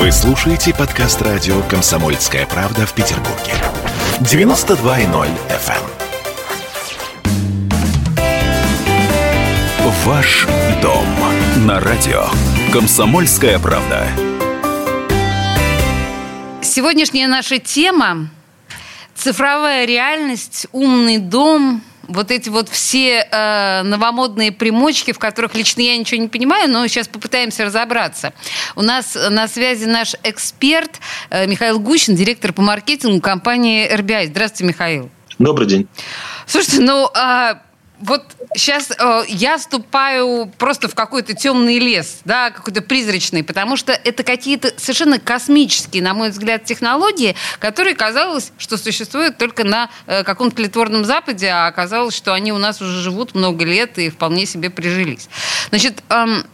Вы слушаете подкаст радио «Комсомольская правда» в Петербурге. 92.0 FM. эм. Ваш дом на радио «Комсомольская правда». Сегодняшняя наша тема – цифровая реальность, умный дом – вот эти вот все э, новомодные примочки, в которых лично я ничего не понимаю, но сейчас попытаемся разобраться. У нас на связи наш эксперт э, Михаил Гущин, директор по маркетингу компании RBI. Здравствуйте, Михаил. Добрый день. Слушайте, ну... Э, вот сейчас э, я ступаю просто в какой-то темный лес, да, какой-то призрачный, потому что это какие-то совершенно космические, на мой взгляд, технологии, которые казалось, что существуют только на э, каком-то клитворном Западе, а оказалось, что они у нас уже живут много лет и вполне себе прижились. Значит, эм,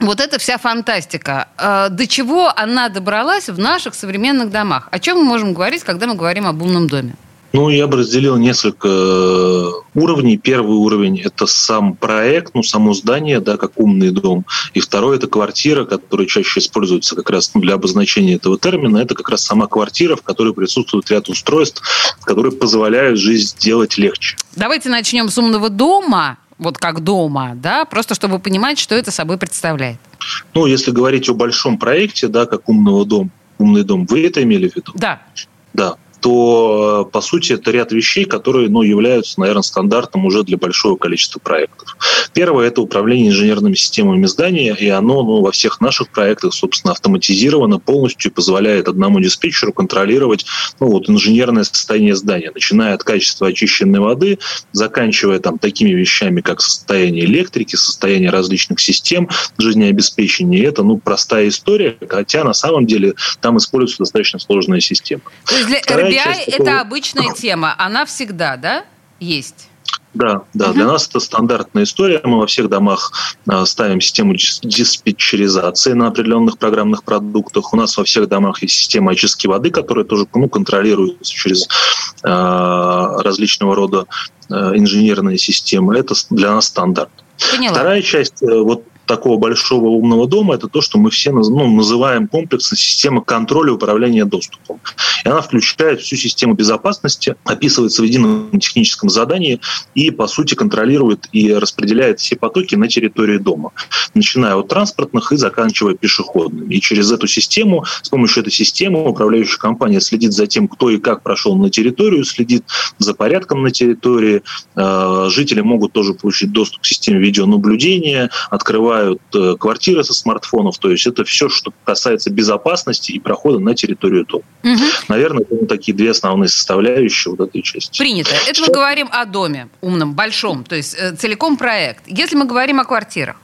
вот эта вся фантастика. Э, до чего она добралась в наших современных домах? О чем мы можем говорить, когда мы говорим об умном доме? Ну, я бы разделил несколько э, уровней. Первый уровень – это сам проект, ну, само здание, да, как умный дом. И второй – это квартира, которая чаще используется как раз для обозначения этого термина. Это как раз сама квартира, в которой присутствует ряд устройств, которые позволяют жизнь сделать легче. Давайте начнем с умного дома, вот как дома, да, просто чтобы понимать, что это собой представляет. Ну, если говорить о большом проекте, да, как умного дома, умный дом, вы это имели в виду? Да. Да то, по сути, это ряд вещей, которые ну, являются, наверное, стандартом уже для большого количества проектов. Первое – это управление инженерными системами здания, и оно ну, во всех наших проектах, собственно, автоматизировано полностью и позволяет одному диспетчеру контролировать ну, вот, инженерное состояние здания, начиная от качества очищенной воды, заканчивая там, такими вещами, как состояние электрики, состояние различных систем жизнеобеспечения. Это ну, простая история, хотя на самом деле там используются достаточно сложные системы. То есть для Вторая KPI – это обычная тема, она всегда, да, есть? Да, да, угу. для нас это стандартная история. Мы во всех домах а, ставим систему диспетчеризации на определенных программных продуктах. У нас во всех домах есть система очистки воды, которая тоже ну, контролируется через э, различного рода э, инженерные системы. Это для нас стандарт. Поняла. Вторая часть, э, вот такого большого умного дома, это то, что мы все ну, называем комплексной система контроля и управления доступом. И она включает всю систему безопасности, описывается в едином техническом задании и, по сути, контролирует и распределяет все потоки на территории дома, начиная от транспортных и заканчивая пешеходными. И через эту систему, с помощью этой системы управляющая компания следит за тем, кто и как прошел на территорию, следит за порядком на территории. Э, жители могут тоже получить доступ к системе видеонаблюдения, открывать открывают э, квартиры со смартфонов. То есть это все, что касается безопасности и прохода на территорию дома. Угу. Наверное, это такие две основные составляющие вот этой части. Принято. Это что? мы говорим о доме умном, большом, то есть э, целиком проект. Если мы говорим о квартирах?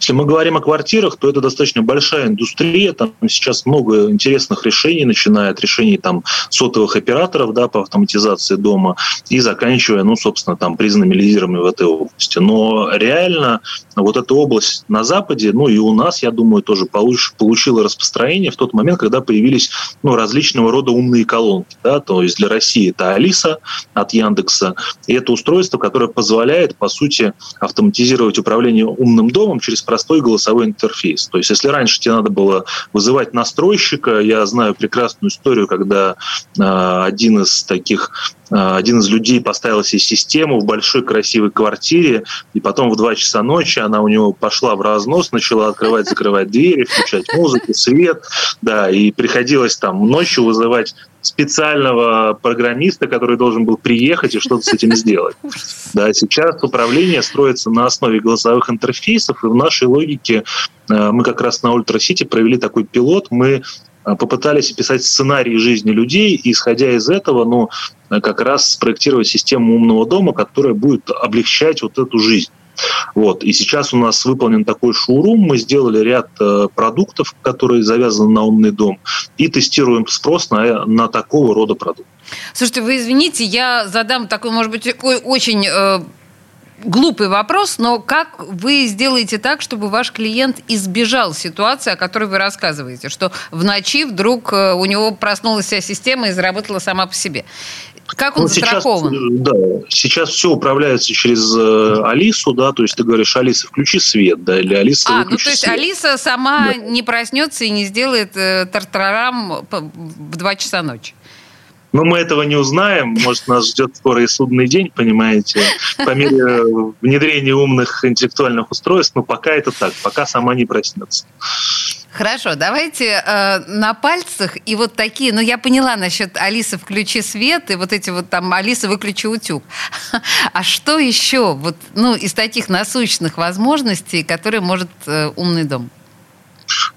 Если мы говорим о квартирах, то это достаточно большая индустрия. Там сейчас много интересных решений, начиная от решений там, сотовых операторов да, по автоматизации дома и заканчивая, ну, собственно, там, признанными лидерами в этой области. Но реально вот эта область на Западе, ну и у нас, я думаю, тоже получ, получила распространение в тот момент, когда появились ну, различного рода умные колонки. Да, то есть для России это Алиса от Яндекса. И это устройство, которое позволяет, по сути, автоматизировать управление умным домом через простой голосовой интерфейс. То есть если раньше тебе надо было вызывать настройщика, я знаю прекрасную историю, когда э, один из таких один из людей поставил себе систему в большой красивой квартире, и потом в 2 часа ночи она у него пошла в разнос, начала открывать, закрывать двери, включать музыку, свет, да, и приходилось там ночью вызывать специального программиста, который должен был приехать и что-то с этим сделать. Да, сейчас управление строится на основе голосовых интерфейсов, и в нашей логике э, мы как раз на Ультра Сити провели такой пилот. Мы э, попытались описать сценарии жизни людей, и исходя из этого, ну, как раз спроектировать систему умного дома, которая будет облегчать вот эту жизнь. Вот. И сейчас у нас выполнен такой шоурум. Мы сделали ряд э, продуктов, которые завязаны на умный дом, и тестируем спрос на, на такого рода продукты. Слушайте, вы извините, я задам такой, может быть, такой очень э, глупый вопрос, но как вы сделаете так, чтобы ваш клиент избежал ситуации, о которой вы рассказываете, что в ночи вдруг э, у него проснулась вся система и заработала сама по себе? Как он ну, застрахован? Сейчас, да, сейчас все управляется через э, Алису, да, то есть ты говоришь, Алиса, включи свет, да, или Алиса, А, ну то есть свет. Алиса сама да. не проснется и не сделает э, тартарам в 2 часа ночи? Но мы этого не узнаем. Может, нас ждет скоро и судный день, понимаете, по мере внедрения умных интеллектуальных устройств. Но пока это так, пока сама не проснется. Хорошо, давайте э, на пальцах и вот такие, ну я поняла насчет Алисы включи свет и вот эти вот там Алиса выключи утюг. А что еще вот ну из таких насущных возможностей, которые может э, умный дом?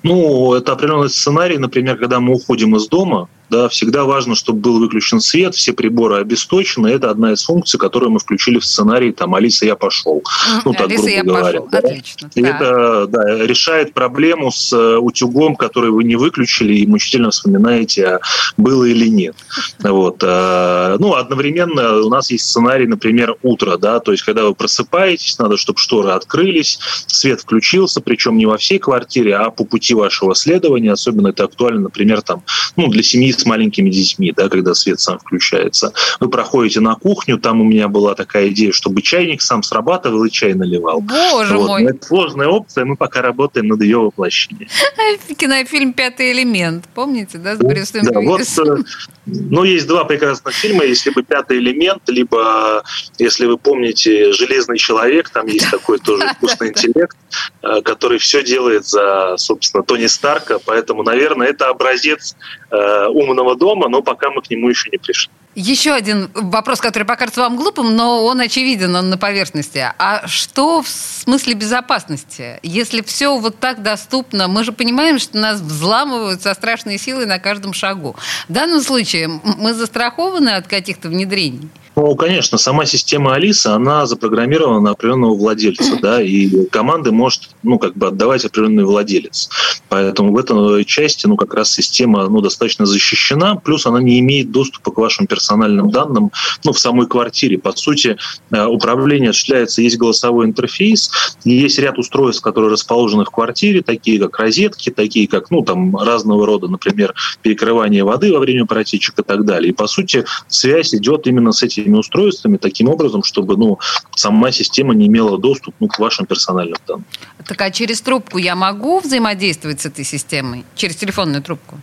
Ну, это определенный сценарий, например, когда мы уходим из дома, да, всегда важно, чтобы был выключен свет, все приборы обесточены. Это одна из функций, которую мы включили в сценарий там «Алиса, я пошел». Ну, так, Алиса, я говоря. Пошел. Да? Отлично. И да. это да, решает проблему с э, утюгом, который вы не выключили, и мучительно вспоминаете, а было или нет. Вот. Э, ну, одновременно у нас есть сценарий, например, утро, да, то есть когда вы просыпаетесь, надо, чтобы шторы открылись, свет включился, причем не во всей квартире, а по пути вашего следования. Особенно это актуально, например, там, ну, для семьи с маленькими детьми, да, когда свет сам включается. Вы проходите на кухню, там у меня была такая идея, чтобы чайник сам срабатывал и чай наливал. Боже вот. мой! Но это сложная опция, мы пока работаем над ее воплощением. Кинофильм «Пятый элемент», помните, да, с Брюсом да, вот, э, ну, есть два прекрасных фильма, если бы «Пятый элемент», либо, если вы помните, «Железный человек», там есть такой тоже искусственный интеллект, э, который все делает за, собственно, Тони Старка, поэтому, наверное, это образец э, умного дома, но пока мы к нему еще не пришли. Еще один вопрос, который покажется вам глупым, но он очевиден, он на поверхности. А что в смысле безопасности? Если все вот так доступно, мы же понимаем, что нас взламывают со страшной силой на каждом шагу. В данном случае мы застрахованы от каких-то внедрений? Ну, конечно, сама система Алиса, она запрограммирована на определенного владельца, да, и команды может, ну, как бы отдавать определенный владелец. Поэтому в этой части, ну, как раз система, ну, достаточно защищена, плюс она не имеет доступа к вашим персональным данным, ну, в самой квартире. По сути, э, управление осуществляется, есть голосовой интерфейс, есть ряд устройств, которые расположены в квартире, такие как розетки, такие как, ну, там, разного рода, например, перекрывание воды во время протечек и так далее. И, по сути, связь идет именно с этими этими устройствами таким образом, чтобы ну, сама система не имела доступ ну, к вашим персональным данным. Так а через трубку я могу взаимодействовать с этой системой? Через телефонную трубку?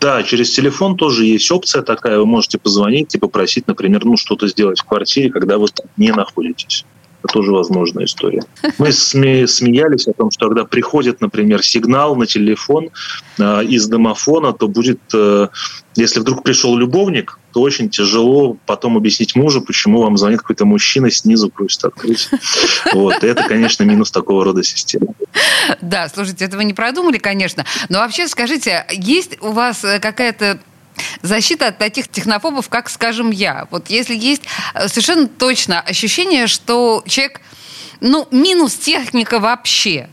Да, через телефон тоже есть опция такая. Вы можете позвонить и попросить, например, ну, что-то сделать в квартире, когда вы там не находитесь. Это тоже возможная история. Мы сме- смеялись о том, что когда приходит, например, сигнал на телефон э, из домофона, то будет, э, если вдруг пришел любовник, то очень тяжело потом объяснить мужу, почему вам звонит какой-то мужчина снизу, просит открыть. Вот. Это, конечно, минус такого рода системы. Да, слушайте, этого не продумали, конечно. Но вообще скажите, есть у вас э, какая-то защита от таких технофобов, как, скажем, я. Вот если есть э, совершенно точно ощущение, что человек, ну, минус техника вообще.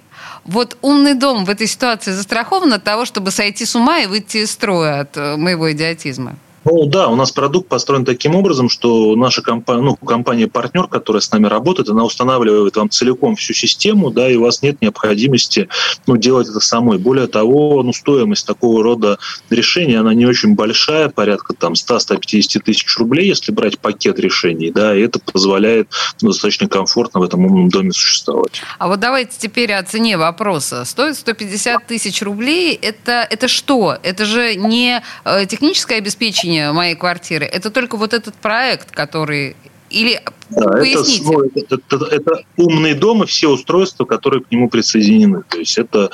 Вот умный дом в этой ситуации застрахован от того, чтобы сойти с ума и выйти из строя от э, моего идиотизма? Ну да, у нас продукт построен таким образом, что наша компания, ну, компания-партнер, которая с нами работает, она устанавливает вам целиком всю систему, да, и у вас нет необходимости ну, делать это самой. Более того, ну, стоимость такого рода решения, она не очень большая, порядка там 100-150 тысяч рублей, если брать пакет решений, да, и это позволяет ну, достаточно комфортно в этом умном доме существовать. А вот давайте теперь о цене вопроса. Стоит 150 тысяч рублей, это, это что? Это же не э, техническое обеспечение помещение моей квартиры. Это только вот этот проект, который или да, поясните. Это, это, это, это умный дом и все устройства, которые к нему присоединены. То есть это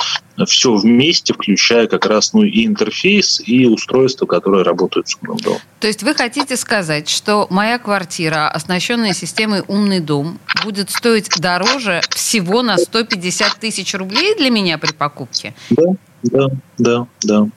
все вместе, включая как раз ну, и интерфейс, и устройства, которые работают с умным домом. То есть вы хотите сказать, что моя квартира, оснащенная системой «Умный дом», будет стоить дороже всего на 150 тысяч рублей для меня при покупке? Да, да, да, да.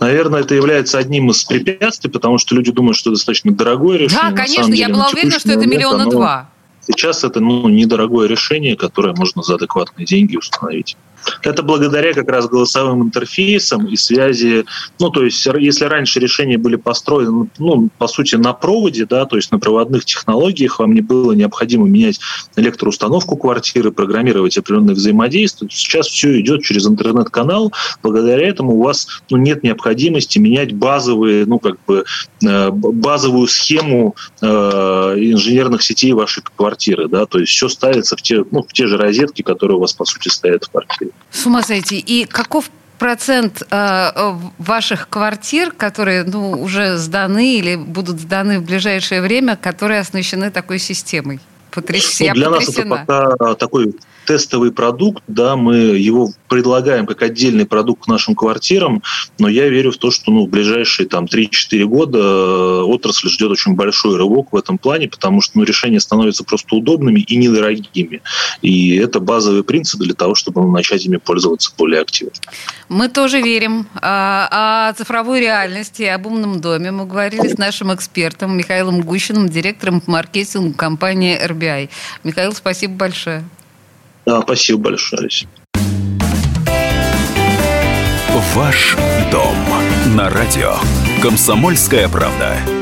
Наверное, это является одним из препятствий, потому что люди думают, что достаточно дорогое решение. Да, конечно, я была уверена, что это миллиона два. Сейчас это ну, недорогое решение, которое можно за адекватные деньги установить. Это благодаря как раз голосовым интерфейсам и связи. Ну, то есть, если раньше решения были построены, ну, по сути, на проводе, да, то есть на проводных технологиях, вам не было необходимо менять электроустановку квартиры, программировать определенные взаимодействия, сейчас все идет через интернет-канал. Благодаря этому у вас ну, нет необходимости менять базовые, ну, как бы, э, базовую схему э, инженерных сетей вашей квартиры, да, то есть все ставится в те, ну, в те же розетки, которые у вас, по сути, стоят в квартире. С ума сойти. И каков процент э, ваших квартир, которые ну, уже сданы или будут сданы в ближайшее время, которые оснащены такой системой? Потряс... Ну, для нас это пока такой тестовый продукт, да, мы его предлагаем как отдельный продукт к нашим квартирам, но я верю в то, что ну, в ближайшие там, 3-4 года э, отрасль ждет очень большой рывок в этом плане, потому что ну, решения становятся просто удобными и недорогими. И это базовый принцип для того, чтобы начать ими пользоваться более активно. Мы тоже верим. А, о цифровой реальности, об умном доме мы говорили с нашим экспертом Михаилом Гущиным, директором по маркетингу компании RBI. Михаил, спасибо большое. Да, спасибо большое, Олеся. Ваш дом на радио. Комсомольская правда.